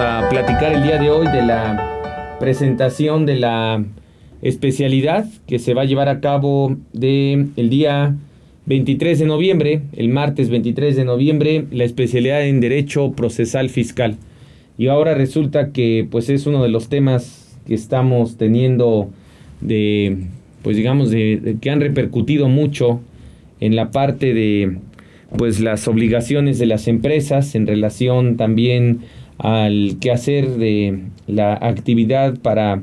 A platicar el día de hoy de la presentación de la especialidad que se va a llevar a cabo de el día 23 de noviembre, el martes 23 de noviembre, la especialidad en Derecho Procesal Fiscal. Y ahora resulta que pues es uno de los temas que estamos teniendo de pues digamos de que han repercutido mucho en la parte de pues las obligaciones de las empresas en relación también al quehacer de la actividad para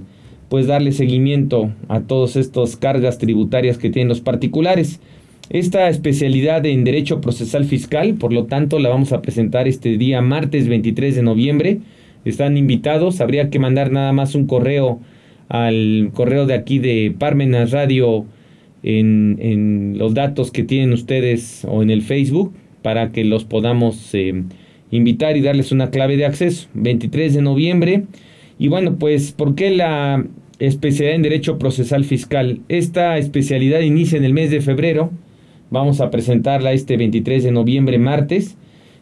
pues darle seguimiento a todas estas cargas tributarias que tienen los particulares. Esta especialidad en Derecho Procesal Fiscal, por lo tanto, la vamos a presentar este día martes 23 de noviembre. Están invitados, habría que mandar nada más un correo al correo de aquí de Parmenas Radio en, los datos que tienen ustedes o en el Facebook para que los podamos eh, invitar y darles una clave de acceso. 23 de noviembre. Y bueno, pues, ¿por qué la especialidad en Derecho Procesal Fiscal? Esta especialidad inicia en el mes de febrero. Vamos a presentarla este 23 de noviembre, martes.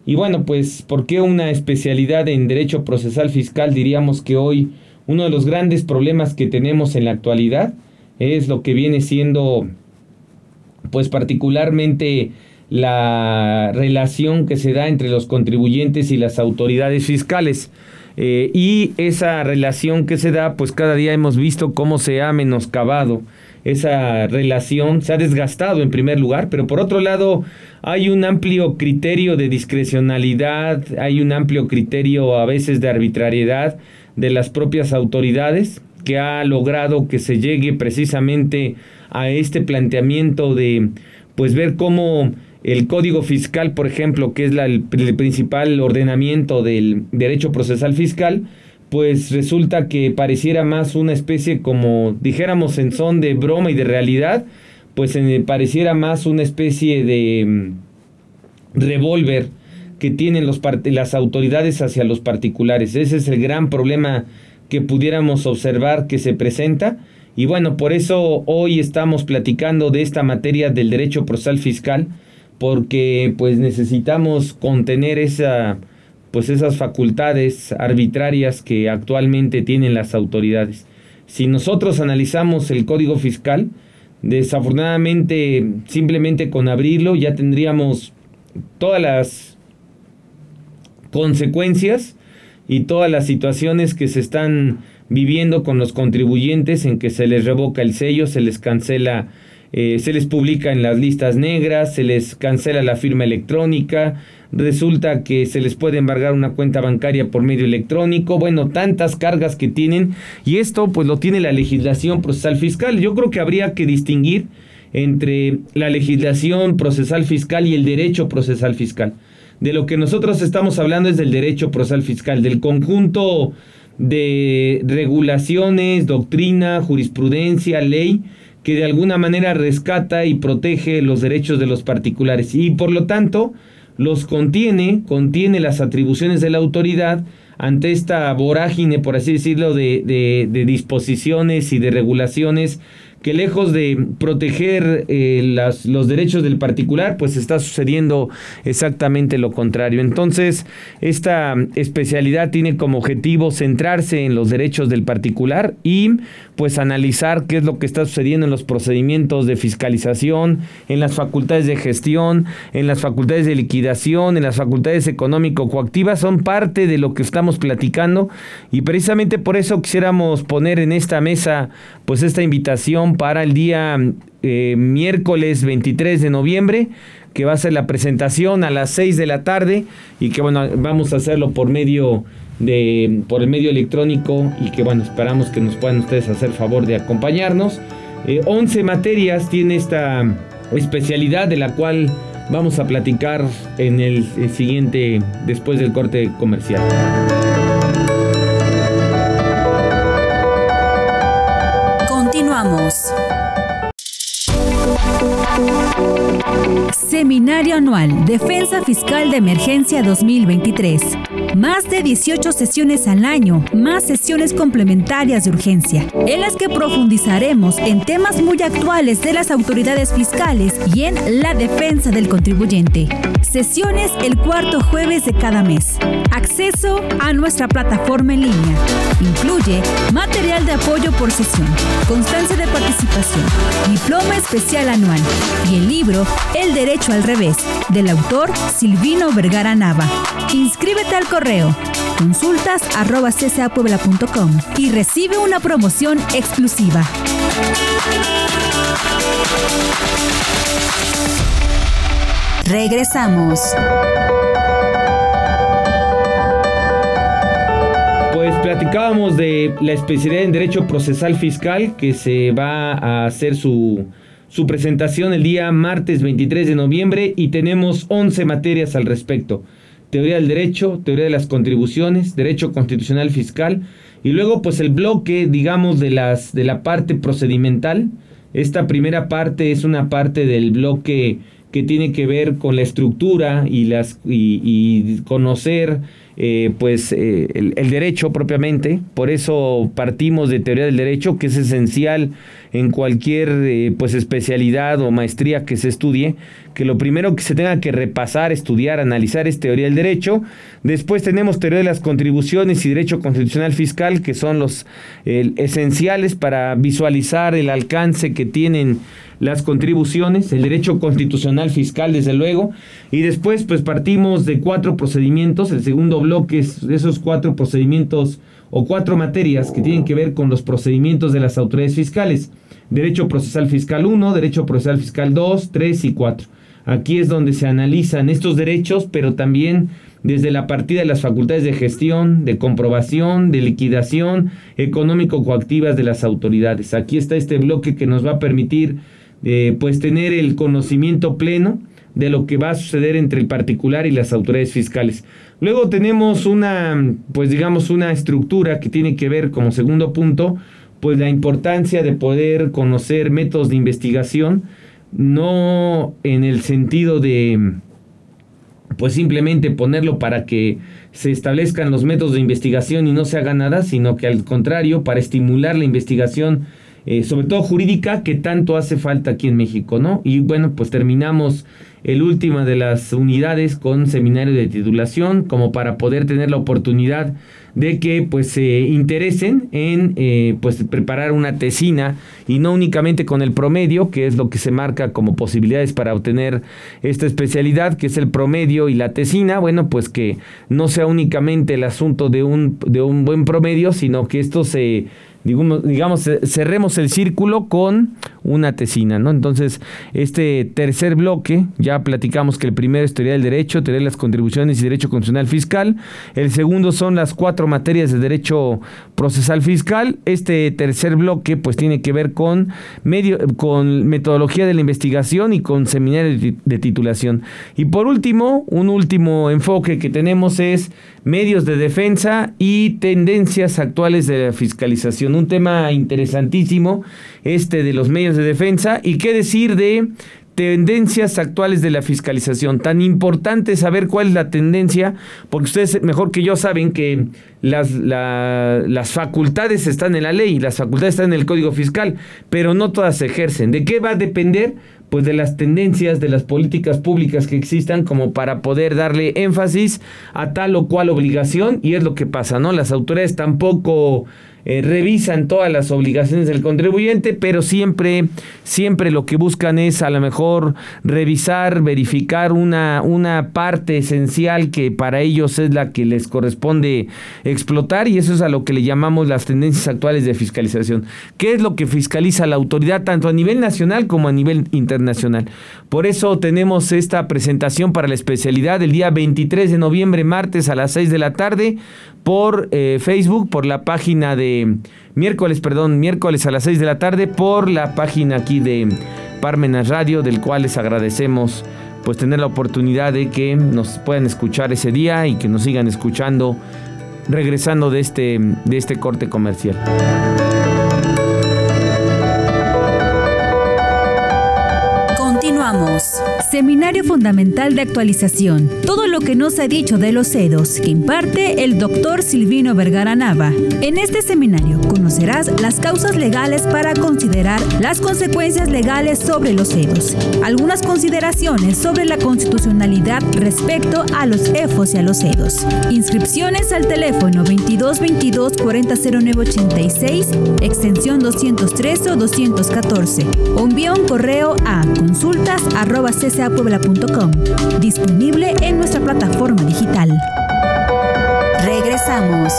Y bueno, pues, ¿por qué una especialidad en Derecho Procesal Fiscal? Diríamos que hoy uno de los grandes problemas que tenemos en la actualidad es lo que viene siendo pues particularmente la relación que se da entre los contribuyentes y las autoridades fiscales. Eh, y esa relación que se da, pues cada día hemos visto cómo se ha menoscabado esa relación, se ha desgastado en primer lugar, pero por otro lado hay un amplio criterio de discrecionalidad, hay un amplio criterio a veces de arbitrariedad de las propias autoridades que ha logrado que se llegue precisamente a este planteamiento de pues ver cómo el código fiscal, por ejemplo, que es la, el, principal ordenamiento del derecho procesal fiscal, pues resulta que pareciera más una especie como dijéramos en son de broma y de realidad, pues pareciera más una especie de mm, revólver que tienen los las autoridades hacia los particulares. Ese es el gran problema que pudiéramos observar que se presenta. Y bueno, por eso hoy estamos platicando de esta materia del derecho procesal fiscal, porque pues necesitamos contener esa pues esas facultades arbitrarias que actualmente tienen las autoridades. Si nosotros analizamos el Código Fiscal, desafortunadamente simplemente con abrirlo ya tendríamos todas las consecuencias y todas las situaciones que se están viviendo con los contribuyentes en que se les revoca el sello, se les cancela, eh, se les publica en las listas negras, se les cancela la firma electrónica, resulta que se les puede embargar una cuenta bancaria por medio electrónico, bueno, tantas cargas que tienen y esto pues lo tiene la legislación procesal fiscal. Yo creo que habría que distinguir entre la legislación procesal fiscal y el derecho procesal fiscal de lo que nosotros estamos hablando es del derecho procesal fiscal, del conjunto de regulaciones, doctrina, jurisprudencia, ley, que de alguna manera rescata y protege los derechos de los particulares. Y por lo tanto los contiene, contiene las atribuciones de la autoridad ante esta vorágine, por así decirlo, de, de, de disposiciones y de regulaciones que lejos de proteger eh, las, los derechos del particular, pues está sucediendo exactamente lo contrario. Entonces, esta especialidad tiene como objetivo centrarse en los derechos del particular y pues analizar qué es lo que está sucediendo en los procedimientos de fiscalización, en las facultades de gestión, en las facultades de liquidación, en las facultades económico-coactivas, son parte de lo que estamos platicando y precisamente por eso quisiéramos poner en esta mesa pues esta invitación para el día eh, miércoles 23 de noviembre, que va a ser la presentación a las 6 de la tarde y que bueno, vamos a hacerlo por medio de por el medio electrónico y que bueno, esperamos que nos puedan ustedes hacer favor de acompañarnos. 11 eh, materias tiene esta especialidad de la cual vamos a platicar en el siguiente después del corte comercial. Business. Seminario Anual Defensa Fiscal de Emergencia 2023. Más de 18 sesiones al año, más sesiones complementarias de urgencia, en las que profundizaremos en temas muy actuales de las autoridades fiscales y en la defensa del contribuyente. Sesiones el cuarto jueves de cada mes. Acceso a nuestra plataforma en línea. Incluye material de apoyo por sesión, constancia de participación, diploma especial anual y el libro El Derecho al Revés, del autor Silvino Vergara Nava. Inscríbete al correo consultas arroba y recibe una promoción exclusiva. Regresamos. Pues platicábamos de la especialidad en Derecho Procesal Fiscal que se va a hacer su, su presentación el día martes 23 de noviembre y tenemos 11 materias al respecto. Teoría del derecho, teoría de las contribuciones, derecho constitucional fiscal y luego pues el bloque digamos de las de la parte procedimental. Esta primera parte es una parte del bloque que tiene que ver con la estructura y, las, y, conocer eh, pues eh, el, el, derecho propiamente. Por eso partimos de teoría del derecho, que es esencial en cualquier eh, pues especialidad o maestría que se estudie, que lo primero que se tenga que repasar, estudiar, analizar es teoría del derecho. Después tenemos teoría de las contribuciones y derecho constitucional fiscal, que son los esenciales para visualizar el alcance que tienen las contribuciones, el derecho constitucional fiscal, desde luego, y después pues partimos de cuatro procedimientos, el segundo bloque es esos cuatro procedimientos o cuatro materias que tienen que ver con los procedimientos de las autoridades fiscales. Derecho Procesal Fiscal 1, Derecho Procesal Fiscal 2, 3 y 4. Aquí es donde se analizan estos derechos, pero también desde la partida de las facultades de gestión, de comprobación, de liquidación económico-coactivas de las autoridades. Aquí está este bloque que nos va a permitir eh, pues tener el conocimiento pleno de lo que va a suceder entre el particular y las autoridades fiscales. Luego tenemos una, pues digamos, una estructura que tiene que ver como segundo punto pues la importancia de poder conocer métodos de investigación, no en el sentido de pues simplemente ponerlo para que se establezcan los métodos de investigación y no se haga nada, sino que al contrario, para estimular la investigación, eh, sobre todo jurídica, que tanto hace falta aquí en México, ¿no? Y bueno, pues terminamos el último de las unidades con seminario de titulación, como para poder tener la oportunidad de que pues se interesen en eh, pues preparar una tesina y no únicamente con el promedio que es lo que se marca como posibilidades para obtener esta especialidad que es el promedio y la tesina bueno pues que no sea únicamente el asunto de un de un buen promedio sino que esto se digamos, digamos, cerremos el círculo con una tesina, ¿no? Entonces, este tercer bloque, ya platicamos que el primero es teoría del derecho, teoría de las contribuciones y derecho constitucional fiscal. El segundo son las cuatro materias de derecho procesal fiscal. Este tercer bloque, pues, tiene que ver con medio, con metodología de la investigación y con seminario de titulación. Y por último, un último enfoque que tenemos es medios de defensa y tendencias actuales de la fiscalización. Un tema interesantísimo, este de los medios de defensa. ¿Y qué decir de tendencias actuales de la fiscalización. Tan importante saber cuál es la tendencia, porque ustedes mejor que yo saben que las, las facultades están en la ley, las facultades están en el Código Fiscal, pero no todas se ejercen. ¿De qué va a depender? pues de las tendencias, de las políticas públicas que existan como para poder darle énfasis a tal o cual obligación y es lo que pasa, ¿no? Las autoridades tampoco eh, revisan todas las obligaciones del contribuyente, pero siempre, siempre lo que buscan es a lo mejor revisar, verificar una, una parte esencial que para ellos es la que les corresponde explotar y eso es a lo que le llamamos las tendencias actuales de fiscalización. ¿Qué es lo que fiscaliza la autoridad tanto a nivel nacional como a nivel internacional? Por eso tenemos esta presentación para la especialidad el día 23 de noviembre, martes a las 6 de la tarde por eh, Facebook, por la página de miércoles, perdón, miércoles a las 6 de la tarde, por la página aquí de Parmenas Radio, del cual les agradecemos pues tener la oportunidad de que nos puedan escuchar ese día y que nos sigan escuchando regresando de este, de este corte comercial. Continuamos. Seminario Fundamental de Actualización. Todo lo que nos ha dicho de los CEDOS, que imparte el doctor Silvino Vergara Nava. En este seminario conocerás las causas legales para considerar las consecuencias legales sobre los CEDOS. Algunas consideraciones sobre la constitucionalidad respecto a los EFOS y a los CEDOS. Inscripciones al teléfono 22 22 40 0986, extensión 213 o 214. O envía un correo a consultas disponible en nuestra plataforma digital. Regresamos.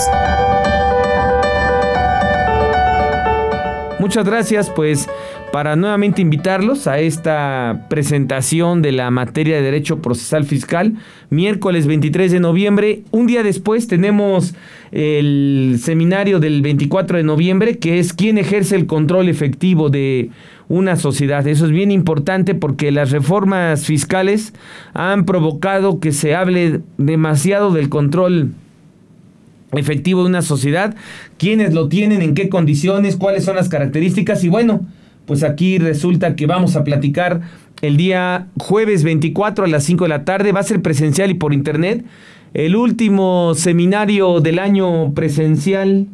Muchas gracias, pues para nuevamente invitarlos a esta presentación de la materia de Derecho Procesal Fiscal, miércoles 23 de noviembre. Un día después tenemos el seminario del 24 de noviembre, que es quién ejerce el control efectivo de una sociedad. Eso es bien importante porque las reformas fiscales han provocado que se hable demasiado del control efectivo de una sociedad, quiénes lo tienen, en qué condiciones, cuáles son las características y bueno, pues aquí resulta que vamos a platicar el día jueves 24 a las 5 de la tarde, va a ser presencial y por internet, el último seminario del año presencial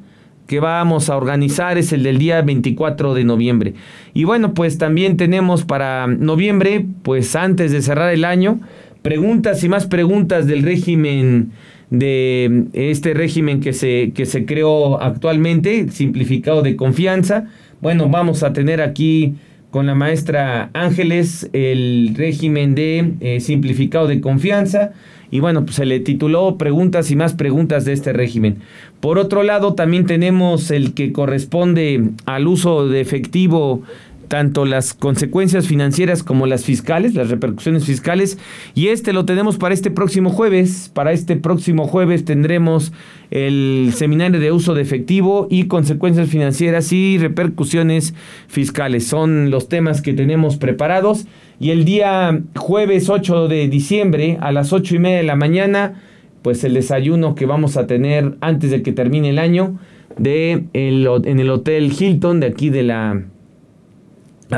que vamos a organizar es el del día 24 de noviembre. Y bueno, pues también tenemos para noviembre, pues antes de cerrar el año, preguntas y más preguntas del régimen de este régimen que se, que se creó actualmente, simplificado de confianza. Bueno, vamos a tener aquí con la maestra Ángeles el régimen de eh, simplificado de confianza. Y bueno, pues se le tituló Preguntas y más preguntas de este régimen. Por otro lado, también tenemos el que corresponde al uso de efectivo tanto las consecuencias financieras como las fiscales, las repercusiones fiscales. Y este lo tenemos para este próximo jueves. Para este próximo jueves tendremos el seminario de uso de efectivo y consecuencias financieras y repercusiones fiscales. Son los temas que tenemos preparados. Y el día jueves 8 de diciembre a las 8 y media de la mañana, pues el desayuno que vamos a tener antes de que termine el año de en el Hotel Hilton de aquí de la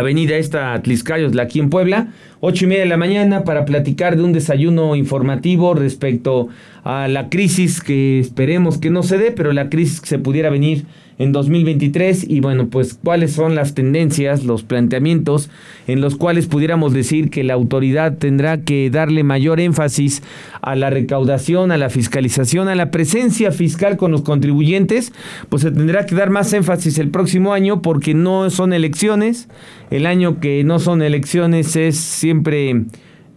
avenida esta Tliscayos, aquí en Puebla, ocho y media de la mañana para platicar de un desayuno informativo respecto a la crisis que esperemos que no se dé, pero la crisis que se pudiera venir en 2023 y bueno, pues cuáles son las tendencias, los planteamientos en los cuales pudiéramos decir que la autoridad tendrá que darle mayor énfasis a la recaudación, a la fiscalización, a la presencia fiscal con los contribuyentes, pues se tendrá que dar más énfasis el próximo año porque no son elecciones, el año que no son elecciones es siempre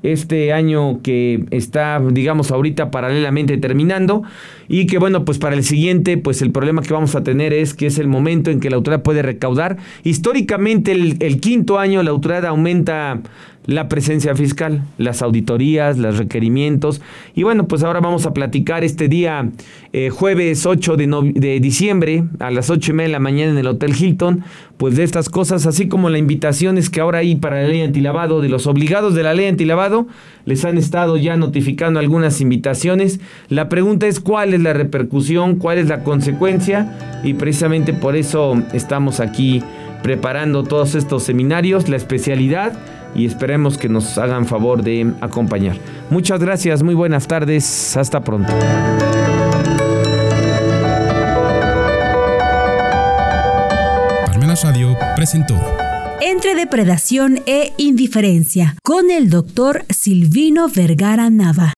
este año que está, digamos, ahorita paralelamente terminando y que bueno, pues para el siguiente, pues el problema que vamos a tener es que es el momento en que la autoridad puede recaudar. Históricamente el, el quinto año la autoridad aumenta la presencia fiscal, las auditorías, los requerimientos. Y bueno, pues ahora vamos a platicar este día, eh, jueves 8 de, de, diciembre, a las 8 y media de la mañana en el Hotel Hilton, pues de estas cosas, así como la invitación es que ahora hay para la ley antilavado, de los obligados de la ley antilavado, les han estado ya notificando algunas invitaciones. La pregunta es cuál es la repercusión, cuál es la consecuencia, y precisamente por eso estamos aquí preparando todos estos seminarios, la especialidad y esperemos que nos hagan favor de acompañar. Muchas gracias, muy buenas tardes, hasta pronto. Parmenas Radio presentó Entre depredación e indiferencia con el doctor Silvino Vergara Nava.